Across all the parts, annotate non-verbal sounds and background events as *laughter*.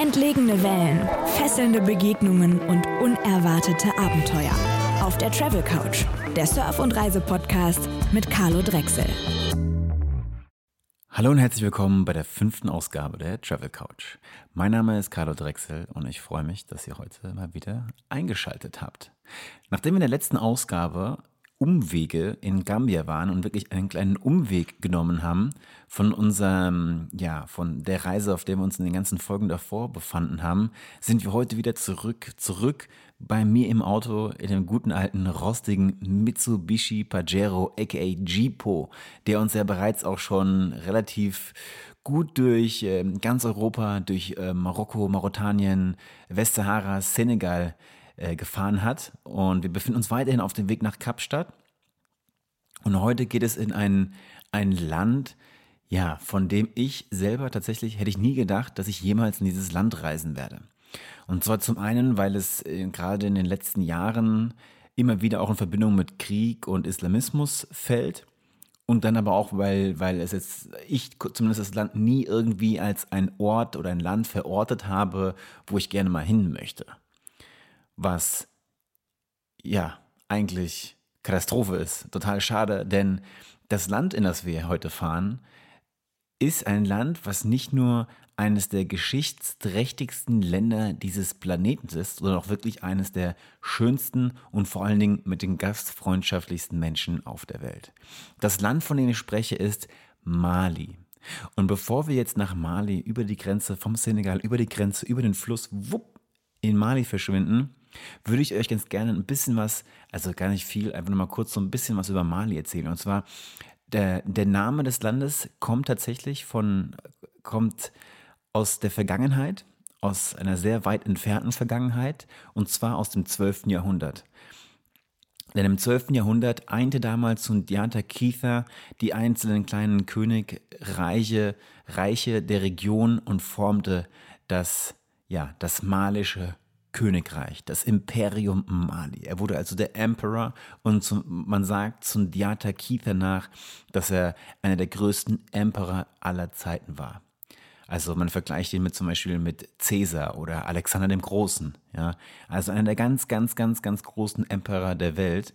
Entlegene Wellen, fesselnde Begegnungen und unerwartete Abenteuer. Auf der Travel Couch, der Surf- und Reise-Podcast mit Carlo Drechsel. Hallo und herzlich willkommen bei der fünften Ausgabe der Travel Couch. Mein Name ist Carlo Drechsel und ich freue mich, dass ihr heute mal wieder eingeschaltet habt. Nachdem in der letzten Ausgabe Umwege in Gambia waren und wirklich einen kleinen Umweg genommen haben von unserem, ja, von der Reise, auf der wir uns in den ganzen Folgen davor befanden haben, sind wir heute wieder zurück, zurück bei mir im Auto in dem guten alten rostigen Mitsubishi Pajero aka Jeepo, der uns ja bereits auch schon relativ gut durch äh, ganz Europa, durch äh, Marokko, Mauretanien, Westsahara, Senegal äh, gefahren hat. Und wir befinden uns weiterhin auf dem Weg nach Kapstadt. Und heute geht es in ein, ein Land, ja, von dem ich selber tatsächlich hätte ich nie gedacht, dass ich jemals in dieses Land reisen werde. Und zwar zum einen, weil es äh, gerade in den letzten Jahren immer wieder auch in Verbindung mit Krieg und Islamismus fällt. Und dann aber auch, weil, weil es jetzt, ich zumindest das Land nie irgendwie als ein Ort oder ein Land verortet habe, wo ich gerne mal hin möchte was ja eigentlich Katastrophe ist. Total schade, denn das Land, in das wir heute fahren, ist ein Land, was nicht nur eines der geschichtsträchtigsten Länder dieses Planeten ist, sondern auch wirklich eines der schönsten und vor allen Dingen mit den gastfreundschaftlichsten Menschen auf der Welt. Das Land, von dem ich spreche, ist Mali. Und bevor wir jetzt nach Mali über die Grenze vom Senegal, über die Grenze, über den Fluss, wupp, in Mali verschwinden, würde ich euch ganz gerne ein bisschen was, also gar nicht viel, einfach nur mal kurz so ein bisschen was über Mali erzählen. Und zwar, der, der Name des Landes kommt tatsächlich von, kommt aus der Vergangenheit, aus einer sehr weit entfernten Vergangenheit, und zwar aus dem 12. Jahrhundert. Denn im 12. Jahrhundert einte damals Sundiata Keitha die einzelnen kleinen Königreiche Reiche der Region und formte das, ja, das malische Königreich, das Imperium Mali. Er wurde also der Emperor und zum, man sagt zum Diata Keitha nach, dass er einer der größten Emperor aller Zeiten war. Also man vergleicht ihn mit zum Beispiel mit Caesar oder Alexander dem Großen. Ja? Also einer der ganz, ganz, ganz, ganz großen Emperor der Welt.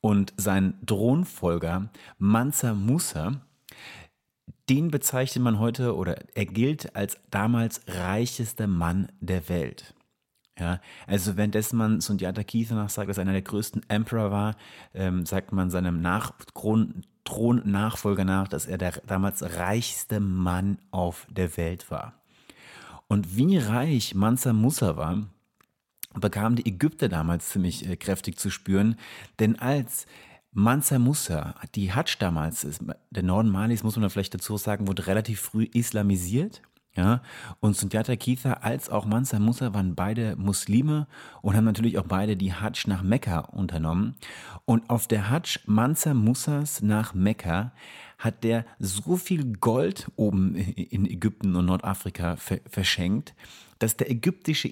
Und sein Thronfolger Mansa Musa, den bezeichnet man heute oder er gilt als damals reichester Mann der Welt. Ja, also währenddessen man Sundiata Keith sagt, dass er einer der größten Emperor war, ähm, sagt man seinem Nach Thronnachfolger nach, dass er der damals reichste Mann auf der Welt war. Und wie reich Mansa Musa war, bekamen die Ägypter damals ziemlich äh, kräftig zu spüren, denn als Mansa Musa, die Hadsch damals, der Norden Malis, muss man vielleicht dazu sagen, wurde relativ früh islamisiert. Ja, und Sundiata Keitha als auch Mansa Musa waren beide Muslime und haben natürlich auch beide die Hajj nach Mekka unternommen. Und auf der Hajj Mansa Musas nach Mekka hat der so viel Gold oben in Ägypten und Nordafrika verschenkt, dass der ägyptische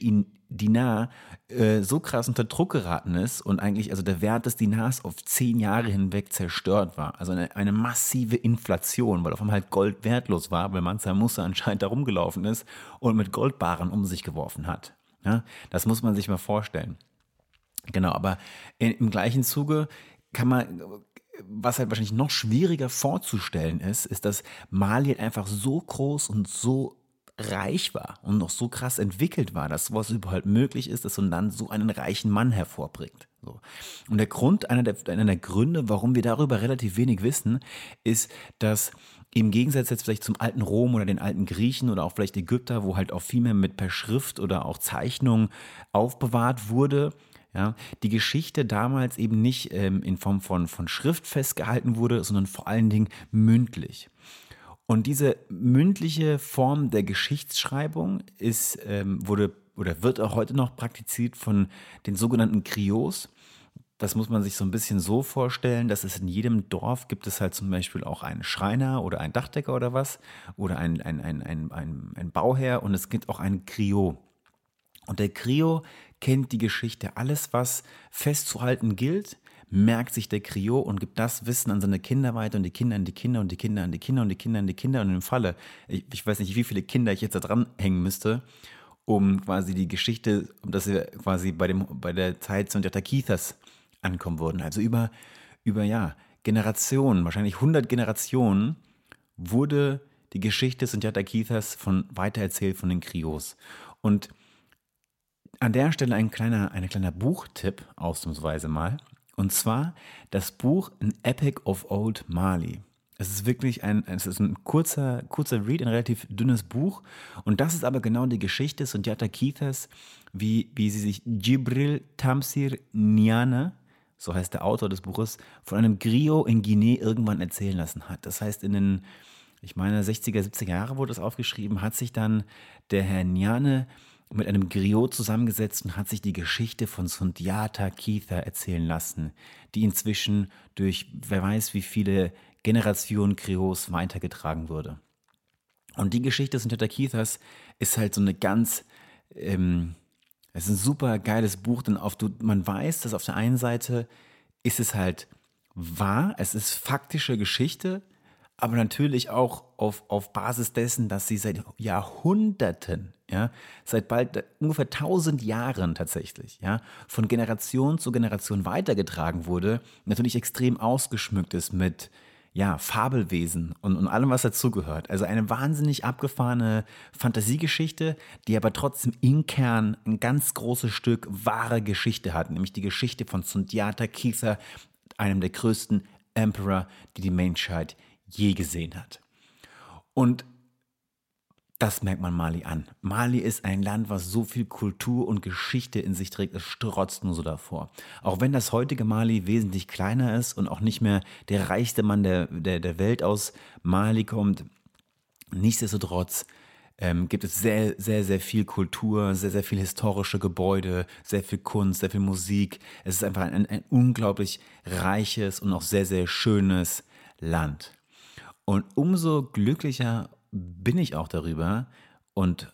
Dinar äh, so krass unter Druck geraten ist und eigentlich also der Wert des Dinars auf zehn Jahre hinweg zerstört war. Also eine, eine massive Inflation, weil auf einmal halt Gold wertlos war, weil Mansa Musa anscheinend da rumgelaufen ist und mit Goldbarren um sich geworfen hat. Ja, das muss man sich mal vorstellen. Genau, aber in, im gleichen Zuge kann man, was halt wahrscheinlich noch schwieriger vorzustellen ist, ist, dass Mali halt einfach so groß und so reich war und noch so krass entwickelt war, dass sowas überhaupt möglich ist, dass so ein Land so einen reichen Mann hervorbringt. So. Und der Grund, einer der, einer der Gründe, warum wir darüber relativ wenig wissen, ist, dass im Gegensatz jetzt vielleicht zum alten Rom oder den alten Griechen oder auch vielleicht Ägypter, wo halt auch viel mehr mit per Schrift oder auch Zeichnung aufbewahrt wurde, ja, die Geschichte damals eben nicht ähm, in Form von, von Schrift festgehalten wurde, sondern vor allen Dingen mündlich. Und diese mündliche Form der Geschichtsschreibung ist, ähm, wurde oder wird auch heute noch praktiziert von den sogenannten Griots. Das muss man sich so ein bisschen so vorstellen, dass es in jedem Dorf gibt es halt zum Beispiel auch einen Schreiner oder einen Dachdecker oder was oder ein, ein, ein, ein, ein, ein Bauherr und es gibt auch einen Griot. Und der Griot kennt die Geschichte. Alles, was festzuhalten gilt, merkt sich der Krio und gibt das Wissen an seine Kinder weiter und die Kinder an die Kinder und die Kinder an die Kinder und die Kinder an die Kinder und im Falle, ich, ich weiß nicht, wie viele Kinder ich jetzt da dran hängen müsste, um quasi die Geschichte, um dass wir quasi bei, dem, bei der Zeit Sundiata Keithas ankommen würden. Also über, über ja, Generationen, wahrscheinlich 100 Generationen, wurde die Geschichte Sundiata Keithas von weitererzählt von den Krios. Und an der Stelle ein kleiner, ein kleiner Buchtipp, ausnahmsweise mal. Und zwar das Buch An Epic of Old Mali. Es ist wirklich ein, es ist ein kurzer, kurzer Read, ein relativ dünnes Buch. Und das ist aber genau die Geschichte Sundiata Keithas, wie, wie sie sich Jibril Tamsir Niane, so heißt der Autor des Buches, von einem Griot in Guinea irgendwann erzählen lassen hat. Das heißt, in den, ich meine, 60er, 70er Jahre wurde das aufgeschrieben, hat sich dann der Herr Niane mit einem Griot zusammengesetzt und hat sich die Geschichte von Sundiata Keitha erzählen lassen, die inzwischen durch wer weiß wie viele Generationen Griots weitergetragen wurde. Und die Geschichte Sundiata Keithas ist halt so eine ganz, ähm, es ist ein super geiles Buch, denn auf, man weiß, dass auf der einen Seite ist es halt wahr, es ist faktische Geschichte, aber natürlich auch auf, auf Basis dessen, dass sie seit Jahrhunderten, ja, seit bald ungefähr 1000 Jahren tatsächlich, ja, von Generation zu Generation weitergetragen wurde, natürlich extrem ausgeschmückt ist mit, ja, Fabelwesen und, und allem, was dazugehört. Also eine wahnsinnig abgefahrene Fantasiegeschichte, die aber trotzdem im Kern ein ganz großes Stück wahre Geschichte hat, nämlich die Geschichte von Sundiata Keitha, einem der größten Emperor, die die Menschheit je gesehen hat. Und das merkt man Mali an. Mali ist ein Land, was so viel Kultur und Geschichte in sich trägt, es strotzt nur so davor. Auch wenn das heutige Mali wesentlich kleiner ist und auch nicht mehr der reichste Mann der, der, der Welt aus Mali kommt, nichtsdestotrotz ähm, gibt es sehr, sehr, sehr viel Kultur, sehr, sehr viel historische Gebäude, sehr viel Kunst, sehr viel Musik. Es ist einfach ein, ein unglaublich reiches und auch sehr, sehr schönes Land. Und umso glücklicher bin ich auch darüber und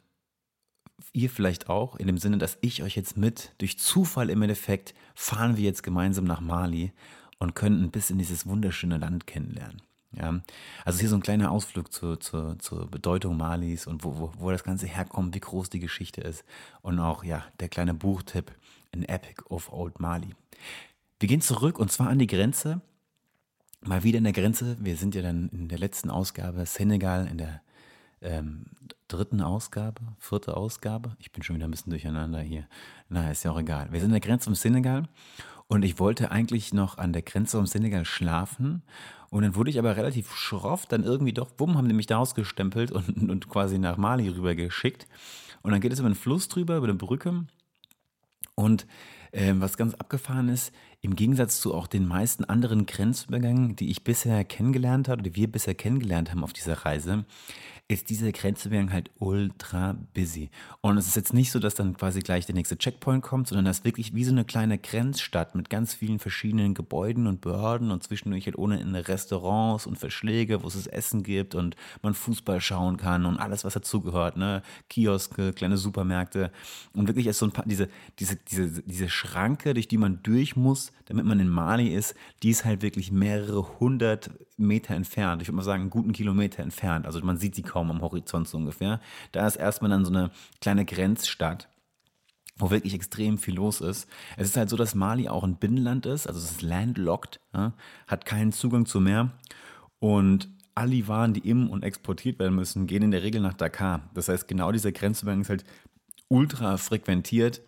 ihr vielleicht auch, in dem Sinne, dass ich euch jetzt mit, durch Zufall im Endeffekt, fahren wir jetzt gemeinsam nach Mali und können ein bisschen dieses wunderschöne Land kennenlernen. Ja, also hier so ein kleiner Ausflug zur, zur, zur Bedeutung Malis und wo, wo, wo das Ganze herkommt, wie groß die Geschichte ist. Und auch, ja, der kleine Buchtipp, An Epic of Old Mali. Wir gehen zurück und zwar an die Grenze mal wieder in der Grenze. Wir sind ja dann in der letzten Ausgabe Senegal, in der ähm, dritten Ausgabe, vierte Ausgabe. Ich bin schon wieder ein bisschen durcheinander hier. Na, ist ja auch egal. Wir sind in der Grenze um Senegal und ich wollte eigentlich noch an der Grenze um Senegal schlafen. Und dann wurde ich aber relativ schroff, dann irgendwie doch, bumm, haben die mich da ausgestempelt und, *laughs* und quasi nach Mali rüber geschickt. Und dann geht es über den Fluss drüber, über eine Brücke. Und äh, was ganz abgefahren ist, im Gegensatz zu auch den meisten anderen Grenzübergängen, die ich bisher kennengelernt habe, die wir bisher kennengelernt haben auf dieser Reise, ist dieser Grenzübergang halt ultra busy. Und es ist jetzt nicht so, dass dann quasi gleich der nächste Checkpoint kommt, sondern das ist wirklich wie so eine kleine Grenzstadt mit ganz vielen verschiedenen Gebäuden und Behörden und zwischendurch halt ohne Ende Restaurants und Verschläge, wo es Essen gibt und man Fußball schauen kann und alles, was dazugehört, ne? Kioske, kleine Supermärkte und wirklich ist so ein paar, diese, diese, diese, diese Schranke, durch die man durch muss, damit man in Mali ist, die ist halt wirklich mehrere hundert Meter entfernt. Ich würde mal sagen, einen guten Kilometer entfernt. Also man sieht sie kaum am Horizont so ungefähr. Da ist erstmal dann so eine kleine Grenzstadt wo wirklich extrem viel los ist. Es ist halt so, dass Mali auch ein Binnenland ist, also es ist landlocked, ja, hat keinen Zugang zu Meer und all die Waren, die im und exportiert werden müssen, gehen in der Regel nach Dakar. Das heißt, genau dieser Grenzübergang ist halt ultra frequentiert,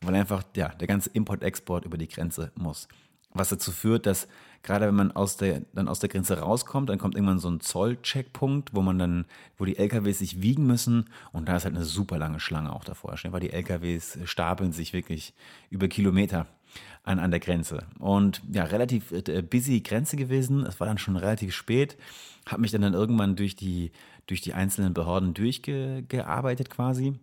weil einfach ja, der ganze Import-Export über die Grenze muss. Was dazu führt, dass gerade wenn man aus der, dann aus der Grenze rauskommt, dann kommt irgendwann so ein Zollcheckpunkt, wo man dann, wo die LKWs sich wiegen müssen und da ist halt eine super lange Schlange auch davor, weil die LKWs stapeln sich wirklich über Kilometer an, an der Grenze. Und ja, relativ äh, busy Grenze gewesen. Es war dann schon relativ spät. Habe mich dann, dann irgendwann durch die, durch die einzelnen Behörden durchgearbeitet quasi.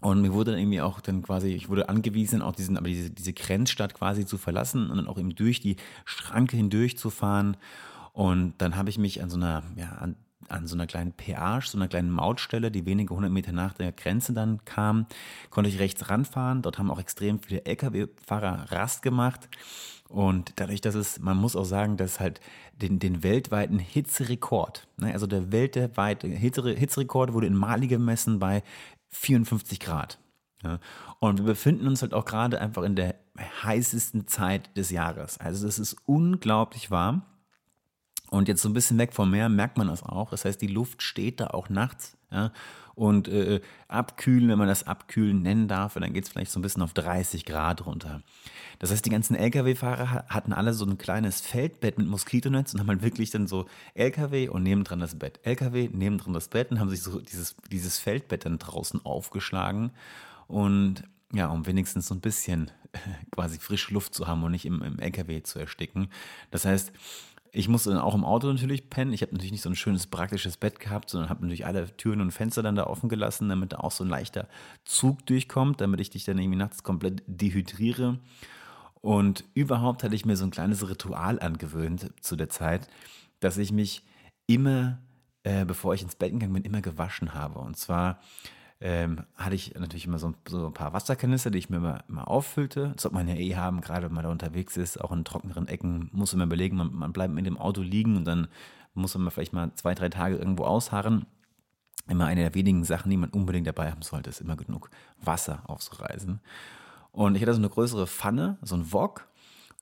Und mir wurde dann irgendwie auch dann quasi, ich wurde angewiesen, auch diesen, aber diese, diese Grenzstadt quasi zu verlassen und dann auch eben durch die Schranke hindurch zu fahren. Und dann habe ich mich an so einer, ja, an an so einer kleinen Peage, so einer kleinen Mautstelle, die wenige hundert Meter nach der Grenze dann kam, konnte ich rechts ranfahren. Dort haben auch extrem viele Lkw-Fahrer Rast gemacht. Und dadurch, dass es, man muss auch sagen, dass halt den, den weltweiten Hitzerekord, ne, also der weltweite Hitzerekord wurde in Mali gemessen bei 54 Grad. Ja. Und wir befinden uns halt auch gerade einfach in der heißesten Zeit des Jahres. Also es ist unglaublich warm. Und jetzt so ein bisschen weg vom Meer merkt man das auch. Das heißt, die Luft steht da auch nachts. Ja? Und äh, abkühlen, wenn man das abkühlen nennen darf, dann geht es vielleicht so ein bisschen auf 30 Grad runter. Das heißt, die ganzen Lkw-Fahrer hatten alle so ein kleines Feldbett mit Moskitonetz und haben halt wirklich dann so Lkw und nebendran das Bett. Lkw, nebendran das Bett und haben sich so dieses, dieses Feldbett dann draußen aufgeschlagen. Und ja, um wenigstens so ein bisschen quasi frische Luft zu haben und nicht im, im LKW zu ersticken. Das heißt, ich musste dann auch im Auto natürlich pennen. Ich habe natürlich nicht so ein schönes praktisches Bett gehabt, sondern habe natürlich alle Türen und Fenster dann da offen gelassen, damit da auch so ein leichter Zug durchkommt, damit ich dich dann irgendwie nachts komplett dehydriere. Und überhaupt hatte ich mir so ein kleines Ritual angewöhnt zu der Zeit, dass ich mich immer, äh, bevor ich ins Bett gegangen bin, immer gewaschen habe. Und zwar ähm, hatte ich natürlich immer so, so, ein paar Wasserkanister, die ich mir immer, immer auffüllte. Das sollte man ja eh haben, gerade wenn man da unterwegs ist, auch in trockenen Ecken, muss man überlegen, man, man bleibt mit dem Auto liegen und dann muss man vielleicht mal zwei, drei Tage irgendwo ausharren. Immer eine der wenigen Sachen, die man unbedingt dabei haben sollte, ist immer genug Wasser aufzureisen. Und ich hatte so eine größere Pfanne, so ein Wok.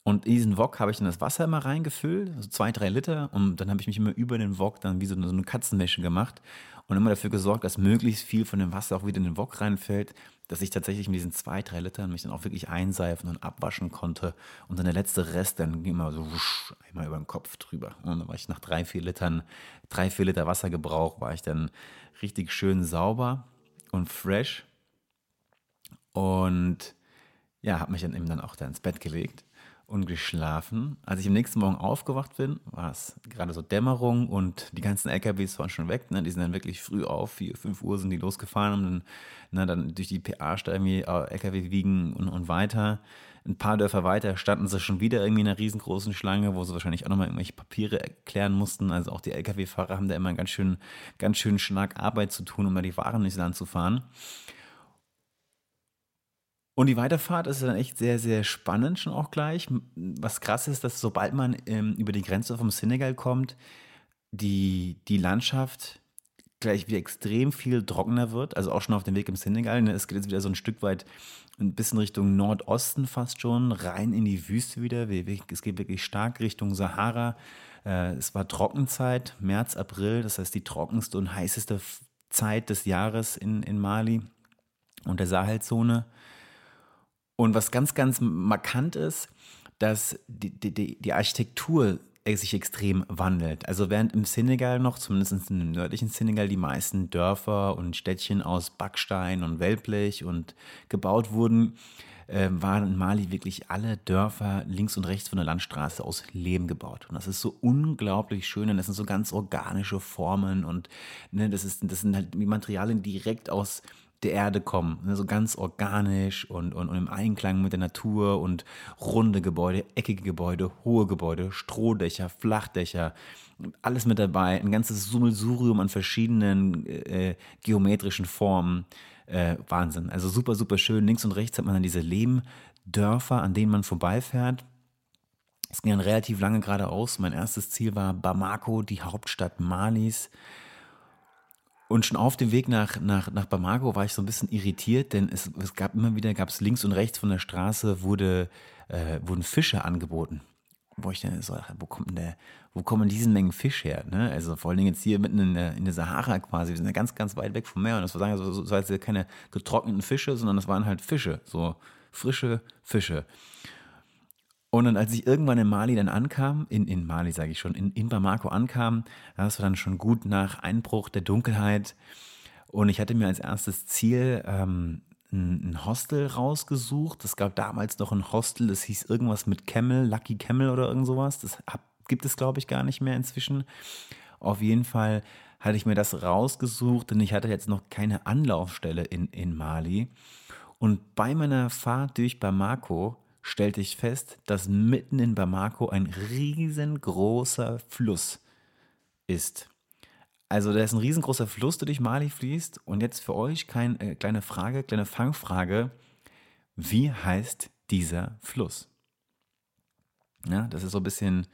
Und in diesen Wok habe ich dann das Wasser immer reingefüllt, so zwei, drei Liter. Und dann habe ich mich immer über den Wok dann wie so eine, so eine Katzenwäsche gemacht und immer dafür gesorgt, dass möglichst viel von dem Wasser auch wieder in den Wok reinfällt, dass ich tatsächlich mit diesen zwei, drei Litern mich dann auch wirklich einseifen und abwaschen konnte. Und dann der letzte Rest, dann ging immer so wusch, einmal über den Kopf drüber. Und dann war ich nach drei, vier Litern, drei, vier Liter Wassergebrauch, war ich dann richtig schön sauber und fresh. Und ja, habe mich dann eben dann auch da ins Bett gelegt und geschlafen. Als ich am nächsten Morgen aufgewacht bin, war es gerade so Dämmerung und die ganzen LKWs waren schon weg. Ne? Die sind dann wirklich früh auf, 4, 5 Uhr sind die losgefahren und dann, ne, dann durch die PA irgendwie äh, LKW wiegen und, und weiter. Ein paar Dörfer weiter standen sie schon wieder irgendwie in einer riesengroßen Schlange, wo sie wahrscheinlich auch nochmal irgendwelche Papiere erklären mussten. Also auch die LKW-Fahrer haben da immer ganz schön, ganz schön Schnack Arbeit zu tun, um mal die Waren ins Land zu fahren. Und die Weiterfahrt ist dann echt sehr, sehr spannend schon auch gleich. Was krass ist, dass sobald man ähm, über die Grenze vom Senegal kommt, die, die Landschaft gleich wieder extrem viel trockener wird. Also auch schon auf dem Weg im Senegal. Ne? Es geht jetzt wieder so ein Stück weit ein bisschen Richtung Nordosten fast schon, rein in die Wüste wieder. Es geht wirklich stark Richtung Sahara. Äh, es war Trockenzeit, März, April, das heißt die trockenste und heißeste Zeit des Jahres in, in Mali und der Sahelzone. Und was ganz, ganz markant ist, dass die, die, die Architektur sich extrem wandelt. Also während im Senegal noch, zumindest im nördlichen Senegal, die meisten Dörfer und Städtchen aus Backstein und Wellblech und gebaut wurden, äh, waren in Mali wirklich alle Dörfer links und rechts von der Landstraße aus Lehm gebaut. Und das ist so unglaublich schön und das sind so ganz organische Formen und ne, das, ist, das sind halt Materialien direkt aus der Erde kommen. Ne, so ganz organisch und, und, und im Einklang mit der Natur und runde Gebäude, eckige Gebäude, hohe Gebäude, Strohdächer, Flachdächer, alles mit dabei. Ein ganzes Summelsurium an verschiedenen äh, geometrischen Formen. Äh, Wahnsinn. Also super, super schön. Links und rechts hat man dann diese Lehmdörfer, an denen man vorbeifährt. Es ging dann relativ lange geradeaus. Mein erstes Ziel war Bamako, die Hauptstadt Malis. Und schon auf dem Weg nach, nach, nach Bamako war ich so ein bisschen irritiert, denn es, es gab immer wieder, gab es links und rechts von der Straße, wurde, äh, wurden Fische angeboten. Wo ich dann so, wo kommt denn der, wo kommen diese Mengen Fisch her? Ne? Also vor allen Dingen jetzt hier mitten in der, in der Sahara quasi, wir sind ja ganz, ganz weit weg vom Meer. Und das war so, so, so keine getrockneten Fische, sondern das waren halt Fische, so frische Fische. Und dann, als ich irgendwann in Mali dann ankam, in, in Mali sage ich schon, in, in Bamako ankam, das war dann schon gut nach Einbruch der Dunkelheit. Und ich hatte mir als erstes Ziel ähm, ein, Hostel rausgesucht. Es gab damals noch ein Hostel, das hieß irgendwas mit Camel, Lucky Camel oder irgend sowas. Das gibt es, glaube ich, gar nicht mehr inzwischen. Auf jeden Fall hatte ich mir das rausgesucht, denn ich hatte jetzt noch keine Anlaufstelle in, in Mali. Und bei meiner Fahrt durch Bamako stellte ich fest, dass mitten in Bamako ein riesengroßer Fluss ist. Also da ist ein riesengroßer Fluss, der durch Mali fließt. Und jetzt für euch keine äh, kleine Frage, kleine Fangfrage. Wie heißt dieser Fluss? Ja, das ist so ein bisschen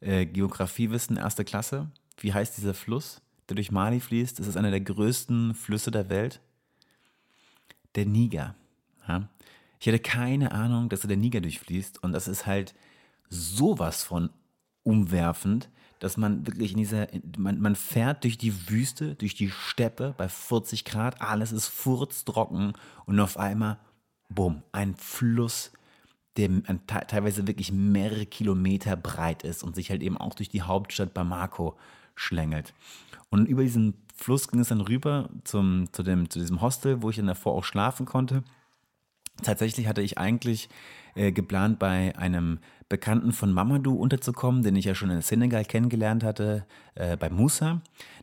äh, Geografiewissen erste Klasse. Wie heißt dieser Fluss, der durch Mali fließt? Das ist einer der größten Flüsse der Welt. Der Niger. Ja? Ich hatte keine Ahnung, dass der Niger durchfließt. Und das ist halt sowas von umwerfend, dass man wirklich in dieser, man, man fährt durch die Wüste, durch die Steppe bei 40 Grad, alles ist furztrocken und auf einmal, bumm, ein Fluss, der teilweise wirklich mehrere Kilometer breit ist und sich halt eben auch durch die Hauptstadt Bamako schlängelt. Und über diesen Fluss ging es dann rüber zum, zu, dem, zu diesem Hostel, wo ich dann davor auch schlafen konnte. Tatsächlich hatte ich eigentlich äh, geplant, bei einem Bekannten von Mamadou unterzukommen, den ich ja schon in Senegal kennengelernt hatte, äh, bei Musa.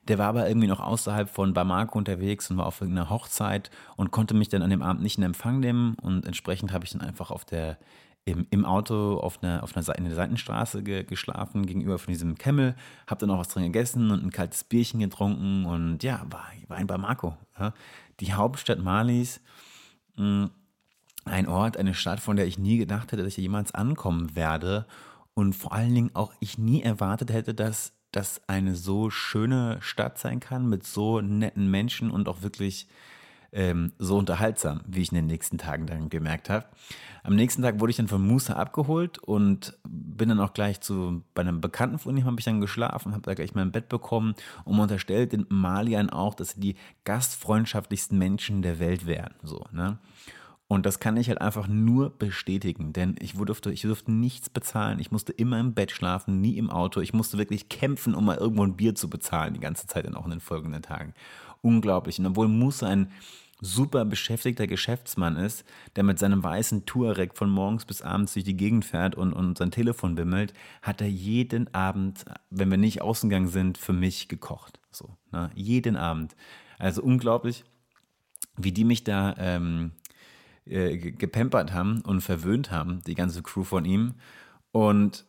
Der war aber irgendwie noch außerhalb von Bamako unterwegs und war auf irgendeiner Hochzeit und konnte mich dann an dem Abend nicht in Empfang nehmen. Und entsprechend habe ich dann einfach auf der, im, im Auto auf einer, auf einer in der Seitenstraße ge, geschlafen, gegenüber von diesem Camel. Habe dann auch was drin gegessen und ein kaltes Bierchen getrunken und ja, war, war in Bamako. Ja. Die Hauptstadt Malis. Mh, ein Ort, eine Stadt, von der ich nie gedacht hätte, dass ich jemals ankommen werde. Und vor allen Dingen auch ich nie erwartet hätte, dass das eine so schöne Stadt sein kann mit so netten Menschen und auch wirklich ähm, so unterhaltsam, wie ich in den nächsten Tagen dann gemerkt habe. Am nächsten Tag wurde ich dann von Musa abgeholt und bin dann auch gleich zu bei einem Bekannten von ihm habe ich dann geschlafen, habe da gleich mein Bett bekommen und man unterstellt den Malian auch, dass sie die gastfreundschaftlichsten Menschen der Welt wären. So, ne? Und das kann ich halt einfach nur bestätigen, denn ich durfte, ich durfte nichts bezahlen. Ich musste immer im Bett schlafen, nie im Auto. Ich musste wirklich kämpfen, um mal irgendwo ein Bier zu bezahlen, die ganze Zeit dann auch in den folgenden Tagen. Unglaublich. Und obwohl Musa ein super beschäftigter Geschäftsmann ist, der mit seinem weißen Touareg von morgens bis abends durch die Gegend fährt und, und sein Telefon bimmelt, hat er jeden Abend, wenn wir nicht ausgegangen sind, für mich gekocht. So, ne? Jeden Abend. Also unglaublich, wie die mich da ähm, äh, gepempert haben und verwöhnt haben, die ganze Crew von ihm. Und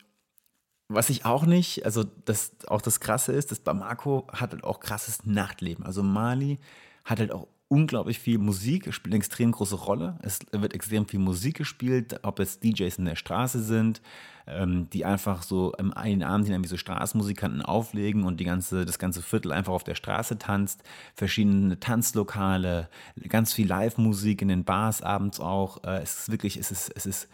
was ich auch nicht, also das auch das Krasse ist, dass Bamako hat halt auch krasses Nachtleben. Also Mali hat halt auch unglaublich viel Musik, spielt eine extrem große Rolle. Es wird extrem viel Musik gespielt, ob es DJs in der Straße sind, ähm, die einfach so im einen Abend hin so Straßenmusikanten auflegen und die ganze, das ganze Viertel einfach auf der Straße tanzt. Verschiedene Tanzlokale, ganz viel Live-Musik in den Bars abends auch. Äh, es ist wirklich, es ist, es ist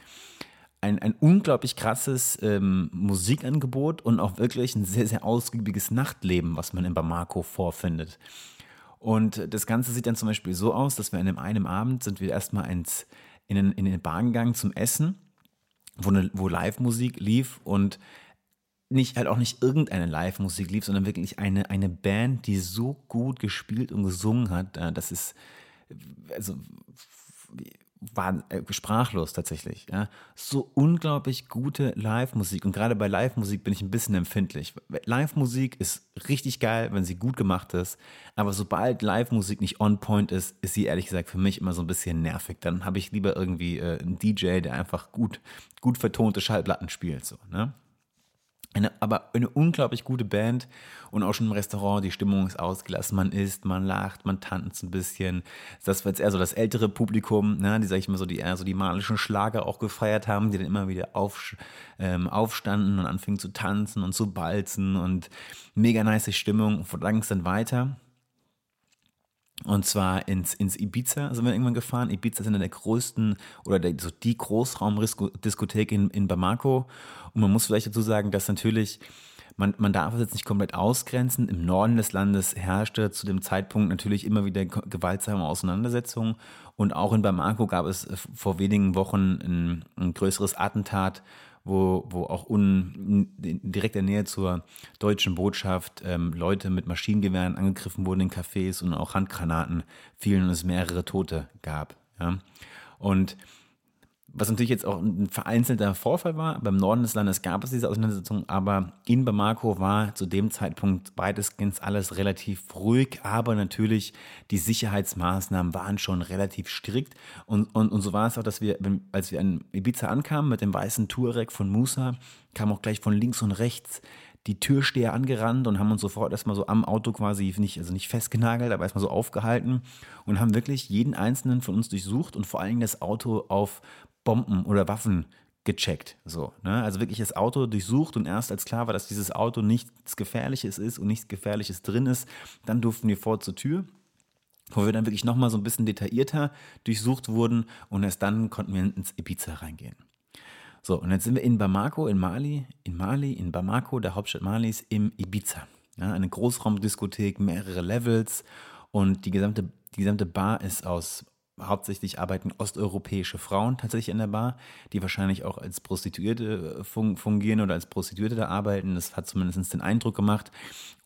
ein, ein unglaublich krasses ähm, Musikangebot und auch wirklich ein sehr, sehr ausgiebiges Nachtleben, was man in Bamako vorfindet. Und das Ganze sieht dann zum Beispiel so aus, dass wir an einem Abend sind wir erstmal ins, in, den, in den Bahn gegangen zum Essen, wo, eine, wo Live-Musik lief und nicht halt auch nicht irgendeine Live-Musik lief, sondern wirklich eine, eine Band, die so gut gespielt und gesungen hat, äh, das ist also war äh, sprachlos tatsächlich. Ja. So unglaublich gute Live-Musik. Und gerade bei Live-Musik bin ich ein bisschen empfindlich. Live-Musik ist richtig geil, wenn sie gut gemacht ist. Aber sobald Live-Musik nicht on point ist, ist sie ehrlich gesagt für mich immer so ein bisschen nervig. Dann habe ich lieber irgendwie äh, einen DJ, der einfach gut, gut vertonte Schallplatten spielt. So, ne? Eine, aber eine unglaublich gute Band und auch schon im Restaurant, die Stimmung ist ausgelassen, man isst, man lacht, man tanzt ein bisschen. Das war jetzt eher so das ältere Publikum, ne, die, sag ich mal, so die eher so die malischen Schlager auch gefeiert haben, die dann immer wieder auf, ähm, aufstanden und anfingen zu tanzen und zu balzen und mega nice Stimmung. Und dann ging es dann weiter. Und zwar ins, ins Ibiza sind wir irgendwann gefahren. Ibiza ist eine der größten oder der, so die Großraumdiskothek in, in Bamako. Und man muss vielleicht dazu sagen, dass natürlich, man, man darf es jetzt nicht komplett ausgrenzen. Im Norden des Landes herrschte zu dem Zeitpunkt natürlich immer wieder gewaltsame Auseinandersetzungen. Und auch in Bamako gab es vor wenigen Wochen ein, ein größeres Attentat wo, wo auch un, in direkter Nähe zur deutschen Botschaft ähm, Leute mit Maschinengewehren angegriffen wurden in Cafés und auch Handgranaten fielen und es mehrere Tote gab. Ja? Und was natürlich jetzt auch ein vereinzelter Vorfall war. Beim Norden des Landes gab es diese Auseinandersetzung, aber in Bamako war zu dem Zeitpunkt weitestgehend alles relativ ruhig, aber natürlich die Sicherheitsmaßnahmen waren schon relativ strikt. Und, und, und so war es auch, dass wir, als wir in Ibiza ankamen mit dem weißen Touareg von Musa, kam auch gleich von links und rechts die Türsteher angerannt und haben uns sofort erstmal so am Auto quasi nicht, also nicht festgenagelt, aber erstmal so aufgehalten und haben wirklich jeden einzelnen von uns durchsucht und vor allen Dingen das Auto auf Bomben oder Waffen gecheckt. So, ne? Also wirklich das Auto durchsucht und erst als klar war, dass dieses Auto nichts Gefährliches ist und nichts Gefährliches drin ist, dann durften wir vor zur Tür wo wir dann wirklich nochmal so ein bisschen detaillierter durchsucht wurden und erst dann konnten wir ins Ibiza reingehen. So, und jetzt sind wir in Bamako, in Mali, in Mali, in Bamako, der Hauptstadt Malis, im Ibiza. Ja, eine Großraumdiskothek, mehrere Levels und die gesamte, die gesamte Bar ist aus hauptsächlich arbeiten osteuropäische Frauen tatsächlich in der Bar, die wahrscheinlich auch als Prostituierte äh, fungieren oder als Prostituierte da arbeiten. Das hat zumindest den Eindruck gemacht.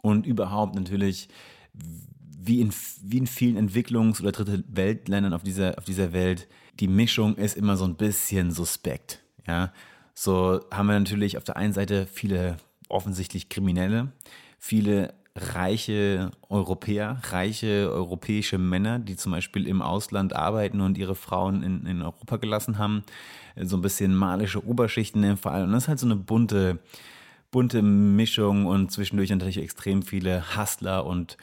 Und überhaupt natürlich, wie in, wie in vielen Entwicklungs- oder Dritte Weltländern auf dieser, auf dieser Welt, die Mischung ist immer so ein bisschen suspekt. Ja, so haben wir natürlich auf der einen Seite viele offensichtlich Kriminelle, viele reiche Europäer, reiche europäische Männer, die zum Beispiel im Ausland arbeiten und ihre Frauen in, in Europa gelassen haben. So ein bisschen malische Oberschichten im Fall. Und das ist halt so eine bunte, bunte Mischung und zwischendurch natürlich extrem viele Hustler und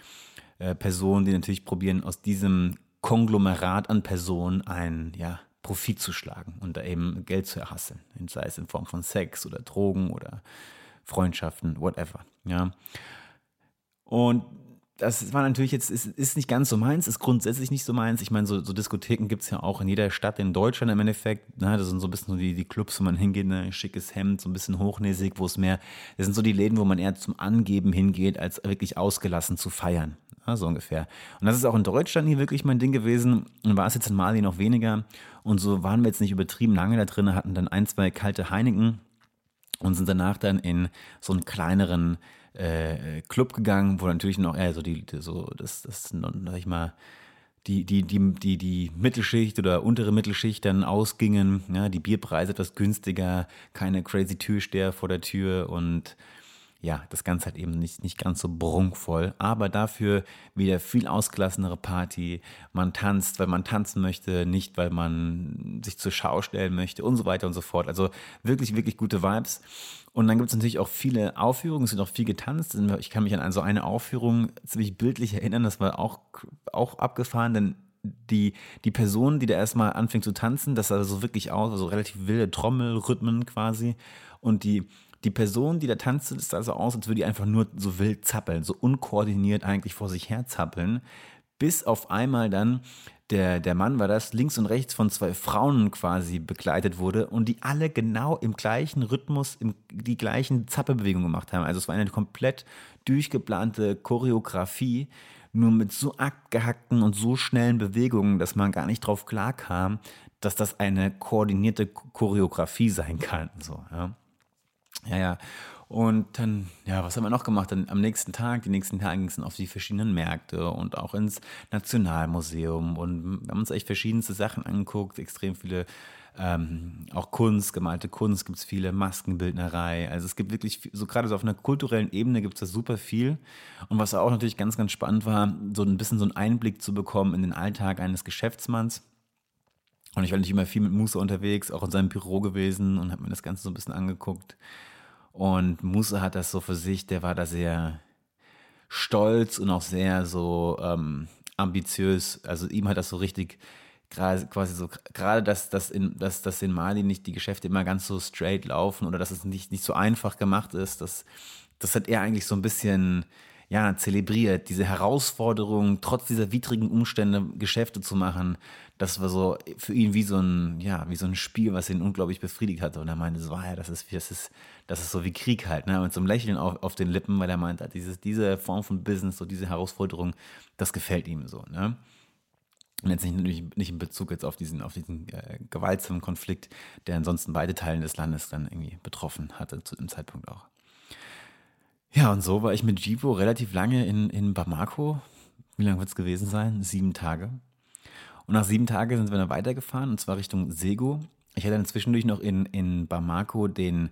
äh, Personen, die natürlich probieren, aus diesem Konglomerat an Personen ein, ja, Profit zu schlagen und da eben Geld zu erhasseln. Sei es in Form von Sex oder Drogen oder Freundschaften, whatever. Ja. Und das war natürlich jetzt, ist, ist nicht ganz so meins, ist grundsätzlich nicht so meins. Ich meine, so, so Diskotheken gibt es ja auch in jeder Stadt in Deutschland im Endeffekt. Ne? Das sind so ein bisschen so die, die Clubs, wo man hingeht, ne? schickes Hemd, so ein bisschen hochnäsig, wo es mehr, das sind so die Läden, wo man eher zum Angeben hingeht, als wirklich ausgelassen zu feiern. Ja, so ungefähr. Und das ist auch in Deutschland hier wirklich mein Ding gewesen. Und war es jetzt in Mali noch weniger. Und so waren wir jetzt nicht übertrieben lange da drin, hatten dann ein, zwei kalte Heineken und sind danach dann in so einen kleineren äh, Club gegangen, wo natürlich noch eher so die, so, das, das, sag ich mal, die, die, die, die, die Mittelschicht oder untere Mittelschicht dann ausgingen, ja, die Bierpreise etwas günstiger, keine crazy Türsteher vor der Tür und ja, das Ganze halt eben nicht, nicht ganz so brunkvoll, aber dafür wieder viel ausgelassenere Party. Man tanzt, weil man tanzen möchte, nicht weil man sich zur Schau stellen möchte und so weiter und so fort. Also wirklich, wirklich gute Vibes. Und dann gibt es natürlich auch viele Aufführungen, es wird auch viel getanzt. Ich kann mich an so eine Aufführung ziemlich bildlich erinnern, das war auch, auch abgefahren, denn die, die Person, die da erstmal anfängt zu tanzen, das sah so wirklich aus, also relativ wilde Trommelrhythmen quasi. Und die die Person, die da tanzt, sieht also aus, als würde die einfach nur so wild zappeln, so unkoordiniert eigentlich vor sich her zappeln, bis auf einmal dann der, der Mann war das, links und rechts von zwei Frauen quasi begleitet wurde und die alle genau im gleichen Rhythmus im, die gleichen Zappelbewegungen gemacht haben. Also es war eine komplett durchgeplante Choreografie, nur mit so abgehackten und so schnellen Bewegungen, dass man gar nicht drauf klar kam, dass das eine koordinierte Choreografie sein kann. So, ja. Ja, ja. Und dann, ja, was haben wir noch gemacht? Dann am nächsten Tag, die nächsten Tage ging es auf die verschiedenen Märkte und auch ins Nationalmuseum. Und wir haben uns echt verschiedenste Sachen angeguckt, extrem viele, ähm, auch Kunst, gemalte Kunst gibt es viele, Maskenbildnerei. Also es gibt wirklich, so gerade so auf einer kulturellen Ebene gibt es da super viel. Und was auch natürlich ganz, ganz spannend war, so ein bisschen so einen Einblick zu bekommen in den Alltag eines Geschäftsmanns. Und ich war natürlich immer viel mit Musa unterwegs, auch in seinem Büro gewesen und habe mir das Ganze so ein bisschen angeguckt. Und Musa hat das so für sich, der war da sehr stolz und auch sehr so ähm, ambitiös. Also ihm hat das so richtig quasi so gerade dass, dass, in, dass, dass in Mali nicht die Geschäfte immer ganz so straight laufen oder dass es nicht, nicht so einfach gemacht ist, das, das hat er eigentlich so ein bisschen ja, zelebriert, diese Herausforderung, trotz dieser widrigen Umstände Geschäfte zu machen, das war so für ihn wie so ein, ja, wie so ein Spiel, was ihn unglaublich befriedigt hatte. Und er meinte, so, ah ja, das ist, das ist, das ist so wie Krieg halt, ne? Mit so einem Lächeln auf, auf den Lippen, weil er meinte, dieses, diese Form von Business, so diese Herausforderung, das gefällt ihm so, ne? Und jetzt nicht, nicht in Bezug jetzt auf diesen, auf diesen äh, gewaltsamen Konflikt, der ansonsten beide Teile des Landes dann irgendwie betroffen hatte, zu dem Zeitpunkt auch. Ja, und so war ich mit Jibo relativ lange in, in Bamako. Wie lange wird es gewesen sein? Sieben Tage. Und nach sieben Tagen sind wir dann weitergefahren, und zwar Richtung Sego. Ich hatte dann zwischendurch noch in, in Bamako den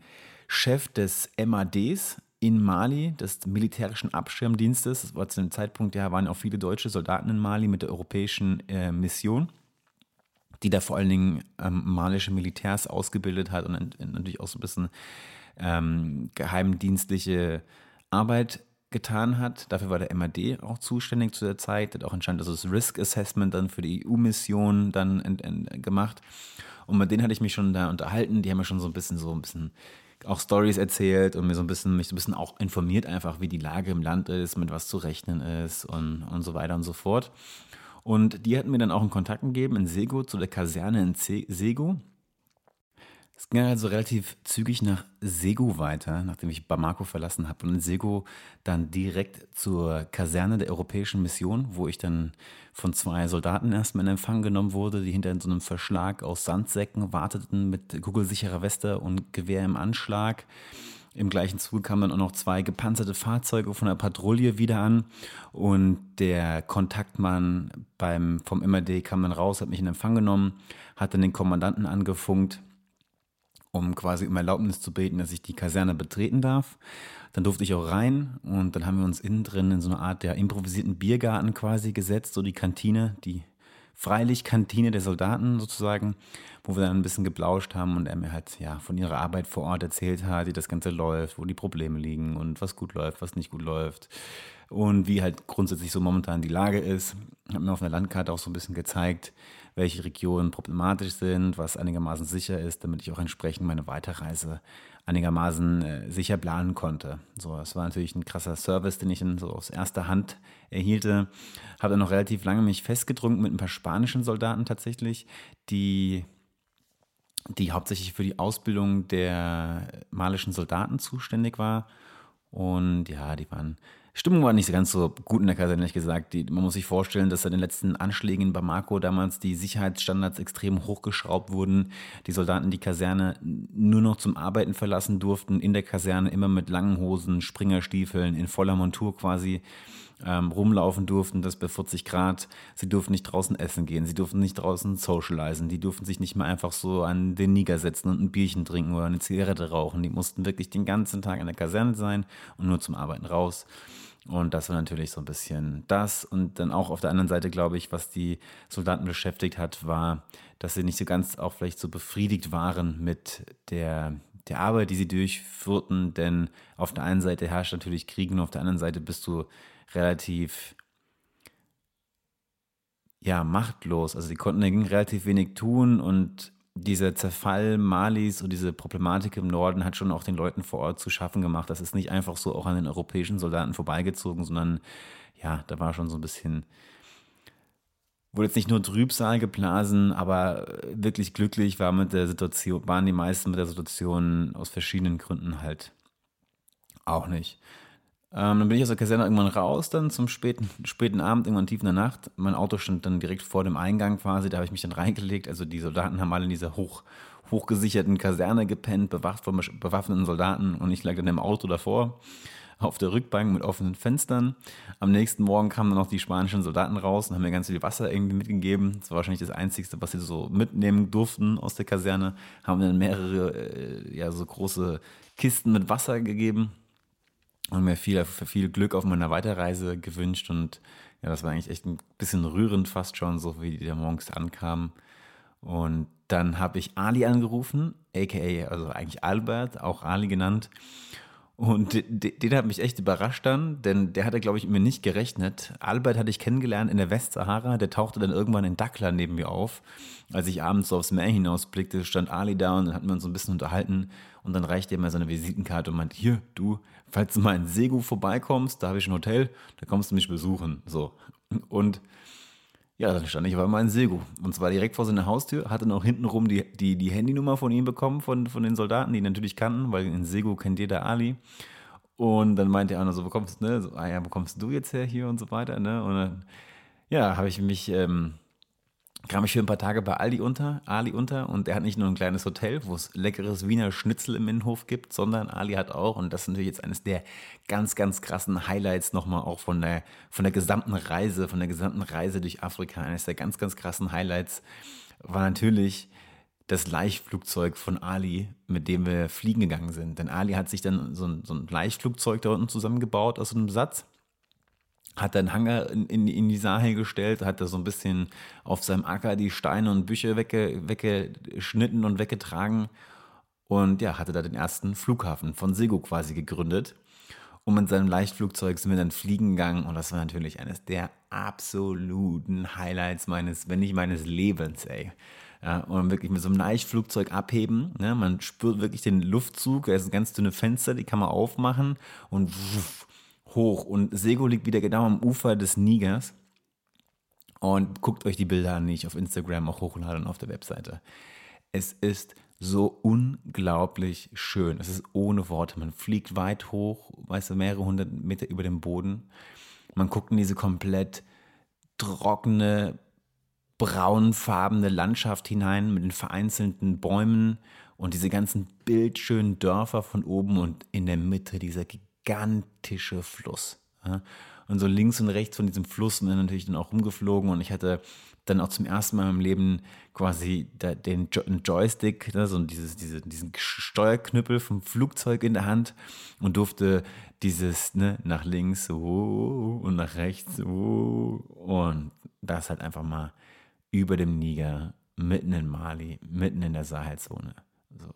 Chef des MADs in Mali, des militärischen Abschirmdienstes. Das war zu dem Zeitpunkt, ja, waren auch viele deutsche Soldaten in Mali mit der europäischen äh, Mission, die da vor allen Dingen ähm, malische Militärs ausgebildet hat und, und natürlich auch so ein bisschen ähm, geheimdienstliche Arbeit getan hat. Dafür war der MAD auch zuständig zu der Zeit, hat auch anscheinend das Risk Assessment dann für die EU-Mission dann gemacht. Und mit denen hatte ich mich schon da unterhalten. Die haben mir schon so ein bisschen so ein bisschen auch Stories erzählt und mir so ein bisschen, mich so ein bisschen auch informiert einfach, wie die Lage im Land ist, mit was zu rechnen ist und, und so weiter und so fort. Und die hatten mir dann auch einen Kontakt gegeben in Sego, zu der Kaserne in Sego. Es ging also relativ zügig nach Sego weiter, nachdem ich Bamako verlassen habe. Und in Sego dann direkt zur Kaserne der Europäischen Mission, wo ich dann von zwei Soldaten erstmal in Empfang genommen wurde, die hinter so einem Verschlag aus Sandsäcken warteten mit kugelsicherer Weste und Gewehr im Anschlag. Im gleichen Zug kamen dann auch noch zwei gepanzerte Fahrzeuge von der Patrouille wieder an und der Kontaktmann beim, vom MRD kam dann raus, hat mich in Empfang genommen, hat dann den Kommandanten angefunkt um quasi um Erlaubnis zu beten, dass ich die Kaserne betreten darf. Dann durfte ich auch rein und dann haben wir uns innen drin in so eine Art der improvisierten Biergarten quasi gesetzt, so die Kantine, die Freilichtkantine der Soldaten sozusagen, wo wir dann ein bisschen geblauscht haben und er mir halt ja von ihrer Arbeit vor Ort erzählt hat, wie das Ganze läuft, wo die Probleme liegen und was gut läuft, was nicht gut läuft und wie halt grundsätzlich so momentan die Lage ist. Hat mir auf einer Landkarte auch so ein bisschen gezeigt, welche Regionen problematisch sind, was einigermaßen sicher ist, damit ich auch entsprechend meine Weiterreise einigermaßen äh, sicher planen konnte. So, das war natürlich ein krasser Service, den ich dann so aus erster Hand erhielte. Habe dann noch relativ lange mich festgedrungen mit ein paar spanischen Soldaten tatsächlich, die die hauptsächlich für die Ausbildung der malischen Soldaten zuständig war. Und ja, die waren Stimmung war nicht ganz so gut in der Kaserne, ehrlich gesagt. Die, man muss sich vorstellen, dass seit den letzten Anschlägen in Bamako damals die Sicherheitsstandards extrem hochgeschraubt wurden. Die Soldaten die Kaserne nur noch zum Arbeiten verlassen durften, in der Kaserne immer mit langen Hosen, Springerstiefeln, in voller Montur quasi ähm, rumlaufen durften, das bei 40 Grad. Sie durften nicht draußen essen gehen, sie durften nicht draußen socialisen, die durften sich nicht mehr einfach so an den Niger setzen und ein Bierchen trinken oder eine Zigarette rauchen. Die mussten wirklich den ganzen Tag in der Kaserne sein und nur zum Arbeiten raus. Und das war natürlich so ein bisschen das. Und dann auch auf der anderen Seite, glaube ich, was die Soldaten beschäftigt hat, war, dass sie nicht so ganz auch vielleicht so befriedigt waren mit der, der Arbeit, die sie durchführten. Denn auf der einen Seite herrscht natürlich Krieg und auf der anderen Seite bist du relativ ja, machtlos. Also die konnten dagegen relativ wenig tun und dieser Zerfall Malis und diese Problematik im Norden hat schon auch den Leuten vor Ort zu schaffen gemacht. Das ist nicht einfach so auch an den europäischen Soldaten vorbeigezogen, sondern ja, da war schon so ein bisschen, wurde jetzt nicht nur Trübsal geblasen, aber wirklich glücklich war mit der Situation, waren die meisten mit der Situation aus verschiedenen Gründen halt auch nicht. Ähm, dann bin ich aus der Kaserne irgendwann raus, dann zum späten, späten Abend, irgendwann tief in der Nacht. Mein Auto stand dann direkt vor dem Eingang quasi, da habe ich mich dann *laughs* reingelegt. Also die Soldaten haben alle in dieser hoch, hochgesicherten Kaserne gepennt, bewacht von bewaffneten Soldaten und ich lag dann im Auto davor auf der Rückbank mit offenen Fenstern. Am nächsten Morgen kamen dann noch die spanischen Soldaten raus und haben mir ganz viel Wasser irgendwie mitgegeben. Das war wahrscheinlich das Einzige, was sie so mitnehmen durften aus der Kaserne. Haben dann mehrere, äh, ja, so große Kisten mit Wasser gegeben und mir viel, viel Glück auf meiner Weiterreise gewünscht. Und ja, das war eigentlich echt ein bisschen rührend fast schon, so wie die da morgens ankamen. Und dann habe ich Ali angerufen, aka, also eigentlich Albert, auch Ali genannt. Und den hat mich echt überrascht dann, denn der hatte, glaube ich, mir nicht gerechnet. Albert hatte ich kennengelernt in der Westsahara, der tauchte dann irgendwann in Dakla neben mir auf. Als ich abends so aufs Meer hinausblickte, stand Ali da und dann hatten wir uns so ein bisschen unterhalten. Und dann reichte er mir seine Visitenkarte und meinte, hier, du, falls du mal in Segu vorbeikommst, da habe ich ein Hotel, da kommst du mich besuchen. So. Und ja, dann stand ich aber mal in Segu. Und zwar direkt vor seiner Haustür, hatte noch hintenrum die, die, die Handynummer von ihm bekommen, von, von den Soldaten, die ihn natürlich kannten, weil in Segu kennt jeder Ali. Und dann meinte er auch so, wo kommst, ne? so, ah ja, wo kommst du jetzt her hier und so weiter, ne? Und dann, ja, habe ich mich ähm, kam ich für ein paar Tage bei Aldi unter, Ali unter und er hat nicht nur ein kleines Hotel, wo es leckeres Wiener Schnitzel im Innenhof gibt, sondern Ali hat auch, und das ist natürlich jetzt eines der ganz, ganz krassen Highlights nochmal auch von der, von der gesamten Reise, von der gesamten Reise durch Afrika, eines der ganz, ganz krassen Highlights war natürlich das Leichtflugzeug von Ali, mit dem wir fliegen gegangen sind. Denn Ali hat sich dann so ein, so ein Leichtflugzeug da unten zusammengebaut aus einem Satz hat dann Hangar in, in, in, die Sahel gestellt, hat da so ein bisschen auf seinem Acker die Steine und Büsche wegge, weggeschnitten und weggetragen. und ja, hatte da den ersten Flughafen von Sego quasi gegründet. Und mit seinem Leichtflugzeug sind wir dann fliegen gegangen und das war natürlich eines der absoluten Highlights meines, wenn nicht meines Lebens, ey. Ja, und wirklich mit so einem Leichtflugzeug abheben. Ne? Man spürt wirklich den Luftzug. Da ist ein ganz dünne Fenster, die kann man aufmachen und wuff, hoch. Und Sego liegt wieder genau am Ufer des Nigers. Und guckt euch die Bilder an, die ich auf Instagram auch hochlade und auf der Webseite. Es ist so unglaublich schön. Es ist ohne Worte. Man fliegt weit hoch, weißt du, mehrere hundert Meter über dem Boden. Man guckt in diese komplett trockene, braunfarbene Landschaft hinein mit den vereinzelten Bäumen und diese ganzen bildschönen Dörfer von oben und in der Mitte dieser gigantische Fluss. Und so links und rechts von diesem Fluss sind natürlich dann auch rumgeflogen und ich hatte dann auch zum ersten Mal meinem Leben quasi den Joystick, ne, so dieses, diese, diesen Steuerknüppel vom Flugzeug in der Hand und durfte dieses ne, nach links oh, und nach rechts oh, und das halt einfach mal über dem Niger, mitten in Mali, mitten in der Sahelzone. So.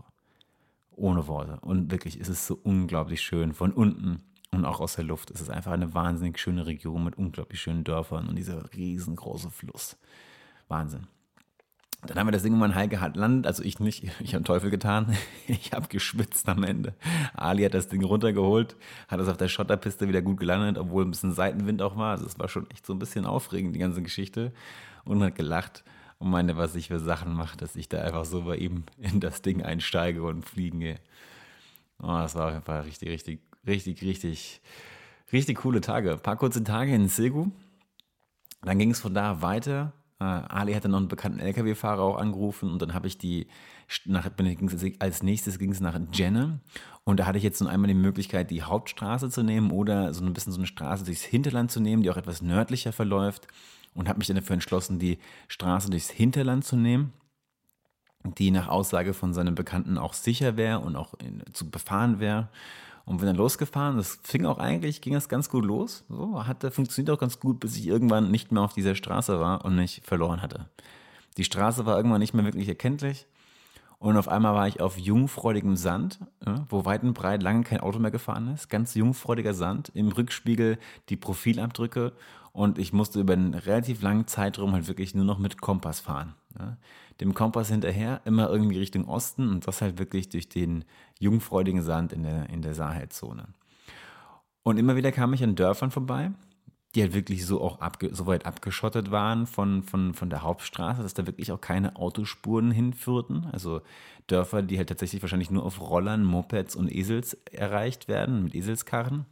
Ohne Worte. Und wirklich ist es so unglaublich schön von unten und auch aus der Luft. Es ist einfach eine wahnsinnig schöne Region mit unglaublich schönen Dörfern und dieser riesengroße Fluss. Wahnsinn. Dann haben wir das Ding um ein hat Land, also ich nicht, *laughs* ich habe Teufel getan. *laughs* Ich habe geschwitzt am Ende. Ali hat das Ding runtergeholt, hat es auf der Schotterpiste wieder gut gelandet, obwohl ein bisschen Seitenwind auch war. Also es war schon echt so ein bisschen aufregend, die ganze Geschichte. Und hat gelacht und meinte, was ich für Sachen mache, dass ich da einfach so bei ihm in das Ding einsteige und fliegen gehe. Oh, das war auf jeden Fall richtig, richtig richtig, richtig, richtig coole Tage. Ein paar kurze Tage in Segu. Dann ging es von da weiter. Uh, Ali hatte noch einen bekannten LKW-Fahrer auch angerufen und dann habe ich die, nach, als nächstes ging es nach Jenne und da hatte ich jetzt nun einmal die Möglichkeit, die Hauptstraße zu nehmen oder so ein bisschen so eine Straße durchs Hinterland zu nehmen, die auch etwas nördlicher verläuft und habe mich dann dafür entschlossen, die Straße durchs Hinterland zu nehmen, die nach Aussage von seinem Bekannten auch sicher wäre und auch in, zu befahren wäre und bin dann losgefahren. Das fing auch eigentlich, ging das ganz gut los. So, hatte, funktioniert auch ganz gut, bis ich irgendwann nicht mehr auf dieser Straße war und mich verloren hatte. Die Straße war irgendwann nicht mehr wirklich erkenntlich. Und auf einmal war ich auf jungfreudigem Sand, wo weit und breit lange kein Auto mehr gefahren ist. Ganz jungfreudiger Sand. Im Rückspiegel die Profilabdrücke. Und ich musste über einen relativ langen Zeitraum halt wirklich nur noch mit Kompass fahren. Dem Kompass hinterher, immer irgendwie Richtung Osten und das halt wirklich durch den jungfreudigen Sand in der, in der Sahelzone. Und immer wieder kam ich an Dörfern vorbei, die halt wirklich so auch abge, so weit abgeschottet waren von, von, von der Hauptstraße, dass da wirklich auch keine Autospuren hinführten. Also Dörfer, die halt tatsächlich wahrscheinlich nur auf Rollern, Mopeds und Esels erreicht werden, mit Eselskarren.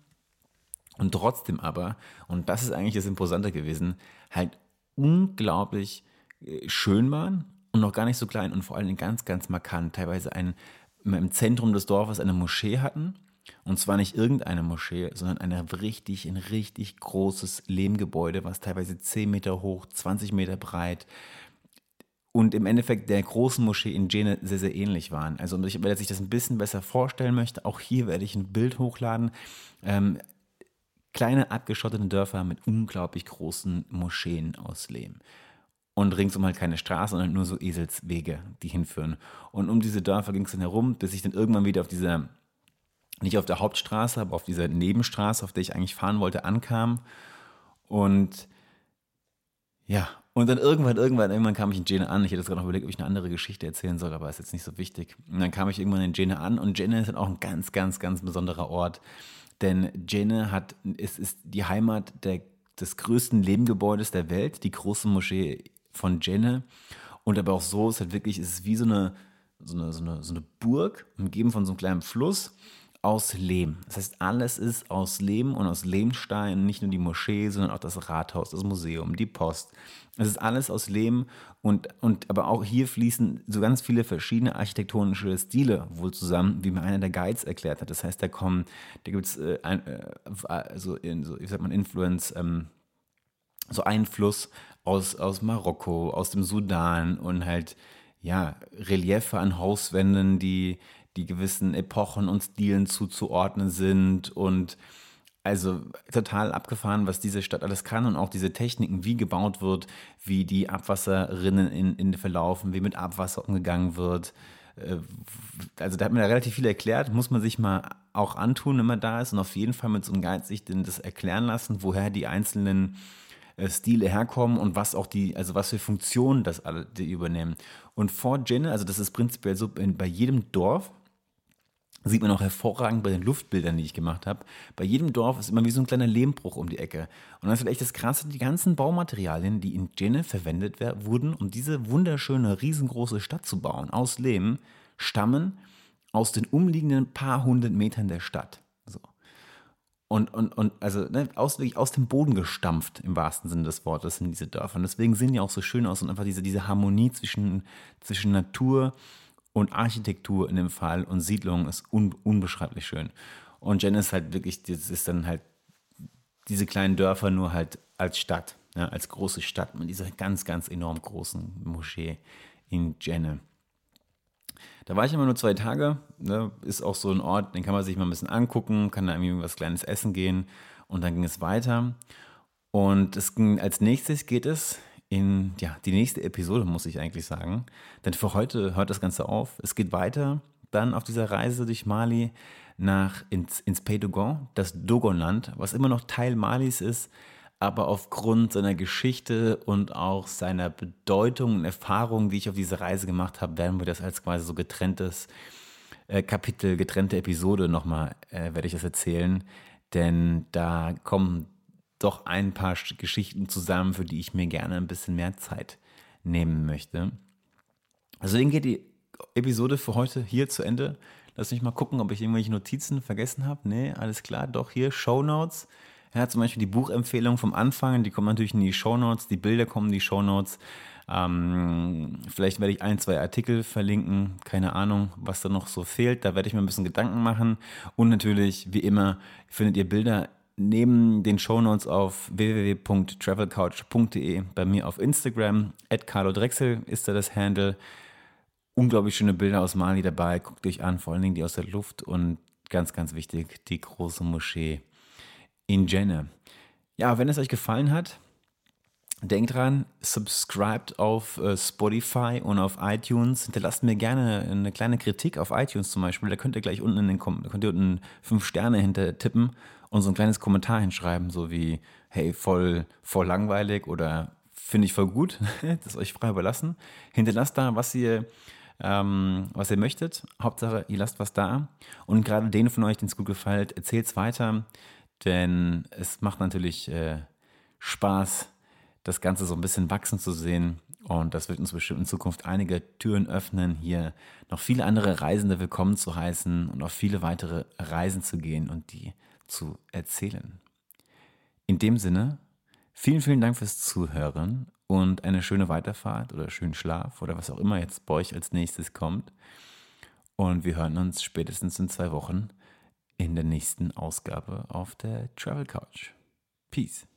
Und trotzdem aber, und das ist eigentlich das Imposante gewesen, halt unglaublich äh, schön waren und noch gar nicht so klein und vor allem ganz, ganz markant. Teilweise ein im Zentrum des Dorfes eine Moschee hatten. Und zwar nicht irgendeine Moschee, sondern ein richtig, ein richtig großes Lehmgebäude, was teilweise 10 Meter hoch, 20 Meter breit und im Endeffekt der großen Moschee in Jene sehr, sehr ähnlich waren. Also wer sich das ein bisschen besser vorstellen möchte, auch hier werde ich ein Bild hochladen. Ähm, kleine abgeschottete Dörfer mit unglaublich großen Moscheen aus Lehm und ringsum halt keine Straße, sondern nur so Eselswege, die hinführen. Und um diese Dörfer ging es dann herum, bis ich dann irgendwann wieder auf dieser, nicht auf der Hauptstraße, aber auf dieser Nebenstraße, auf der ich eigentlich fahren wollte, ankam. Und ja, und dann irgendwann, irgendwann, irgendwann kam ich in Jena an. Ich hätte gerade noch überlegt, ob ich eine andere Geschichte erzählen soll, aber ist jetzt nicht so wichtig. Und dann kam ich irgendwann in Jena an und Jena ist dann auch ein ganz, ganz, ganz besonderer Ort. Denn Jena hat, es ist die Heimat der, des größten Lehmgebäudes der Welt, die große Moschee von Jenne. Und aber auch so ist halt wirklich, es ist wie so eine, so eine, so eine, so eine Burg, umgeben von so einem kleinen Fluss aus Lehm. Das heißt, alles ist aus Lehm und aus Lehmstein, nicht nur die Moschee, sondern auch das Rathaus, das Museum, die Post. Es ist alles aus Lehm und, und aber auch hier fließen so ganz viele verschiedene architektonische Stile wohl zusammen, wie mir einer der Guides erklärt hat. Das heißt, da kommen, da gibt es äh, äh, also in, so, wie sagt man, Influence, ähm, so Einfluss aus, aus Marokko, aus dem Sudan und halt, ja, Reliefe an Hauswänden, die, die gewissen Epochen und Stilen zuzuordnen sind und also total abgefahren, was diese Stadt alles kann und auch diese Techniken, wie gebaut wird, wie die Abwasserrinnen in, in verlaufen, wie mit Abwasser umgegangen wird. äh, also da hat mir da relativ viel erklärt, muss man sich mal auch antun, wenn man da ist und auf jeden Fall mit so einem Guide sich das erklären lassen, woher die einzelnen äh, Stile herkommen und was auch die, also was für Funktionen das alle die übernehmen. Und Fort Genne, also das ist prinzipiell so bei jedem Dorf, sieht man auch hervorragend bei den Luftbildern, die ich gemacht habe. Bei jedem Dorf ist immer wie so ein kleiner Lehmbruch um die Ecke. Und das ist echt das Krasse, die ganzen Baumaterialien, die in Jenne verwendet wurden, um diese wunderschöne, riesengroße Stadt zu bauen, aus Lehm, stammen aus den umliegenden paar hundert Metern der Stadt. So. Und, und, und also ne, aus, wirklich aus dem Boden gestampft, im wahrsten Sinne des Wortes, sind diese Dörfer. Und deswegen sehen die auch so schön aus und einfach diese, diese Harmonie zwischen, zwischen Natur und Architektur in dem Fall und Siedlung ist un, unbeschreiblich schön. Und Jen ist halt wirklich, das ist dann halt diese kleinen Dörfer nur halt als Stadt, ja, als große Stadt mit dieser ganz, ganz enorm großen Moschee in Jenne. Da war ich immer nur zwei Tage. Ne? Ist auch so ein Ort, den kann man sich mal ein bisschen angucken, kann da irgendwie was Kleines essen gehen und dann ging es weiter. Und es ging, als nächstes geht es in ja, die nächste Episode, muss ich eigentlich sagen. Denn für heute hört das Ganze auf. Es geht weiter dann auf dieser Reise durch Mali nach ins, ins Pays Dogon, das Dogonland, was immer noch Teil Malis ist, aber aufgrund seiner Geschichte und auch seiner Bedeutung und Erfahrungen, die ich auf dieser Reise gemacht habe, werden wir das als quasi so getrenntes äh, Kapitel, getrennte Episode nochmal, äh, werde ich das erzählen. Denn da kommen doch ein paar Geschichten zusammen, für die ich mir gerne ein bisschen mehr Zeit nehmen möchte. Also deswegen geht die Episode für heute hier zu Ende. Lass mich mal gucken, ob ich irgendwelche Notizen vergessen habe. Nee, alles klar, doch hier Show Notes. Ja, zum Beispiel die Buchempfehlung vom Anfang, die kommen natürlich in die Show Notes, die Bilder kommen in die Show Notes. Ähm, vielleicht werde ich ein, zwei Artikel verlinken, keine Ahnung, was da noch so fehlt. Da werde ich mir ein bisschen Gedanken machen. Und natürlich, wie immer, findet ihr Bilder neben den Show Notes auf www.travelcouch.de bei mir auf Instagram. At Carlo Drechsel ist da das Handle. Unglaublich schöne Bilder aus Mali dabei. Guckt euch an, vor allen Dingen die aus der Luft und ganz, ganz wichtig, die große Moschee in Jenne. Ja, wenn es euch gefallen hat, denkt dran, subscribt auf äh, Spotify und auf iTunes. Hinterlasst mir gerne eine kleine Kritik auf iTunes zum Beispiel. Da könnt ihr gleich unten in den könnt ihr unten fünf Sterne hinter tippen und so ein kleines Kommentar hinschreiben, so wie, hey, voll, voll langweilig oder finde ich voll gut. *laughs* das ist euch frei überlassen. Hinterlasst da, was ihr ähm, was ihr möchtet. Hauptsache, ihr lasst was da. Und gerade denen von euch, denen es gut gefällt, erzählt es weiter. Denn es macht natürlich äh, Spaß, das Ganze so ein bisschen wachsen zu sehen. Und das wird uns bestimmt in Zukunft einige Türen öffnen, hier noch viele andere Reisende willkommen zu heißen und auf viele weitere Reisen zu gehen und die zu erzählen. In dem Sinne, vielen, vielen Dank fürs Zuhören und eine schöne Weiterfahrt oder schönen Schlaf oder was auch immer jetzt bei euch als nächstes kommt. Und wir hören uns spätestens in zwei Wochen in der nächsten Ausgabe auf der Travel Couch. Peace.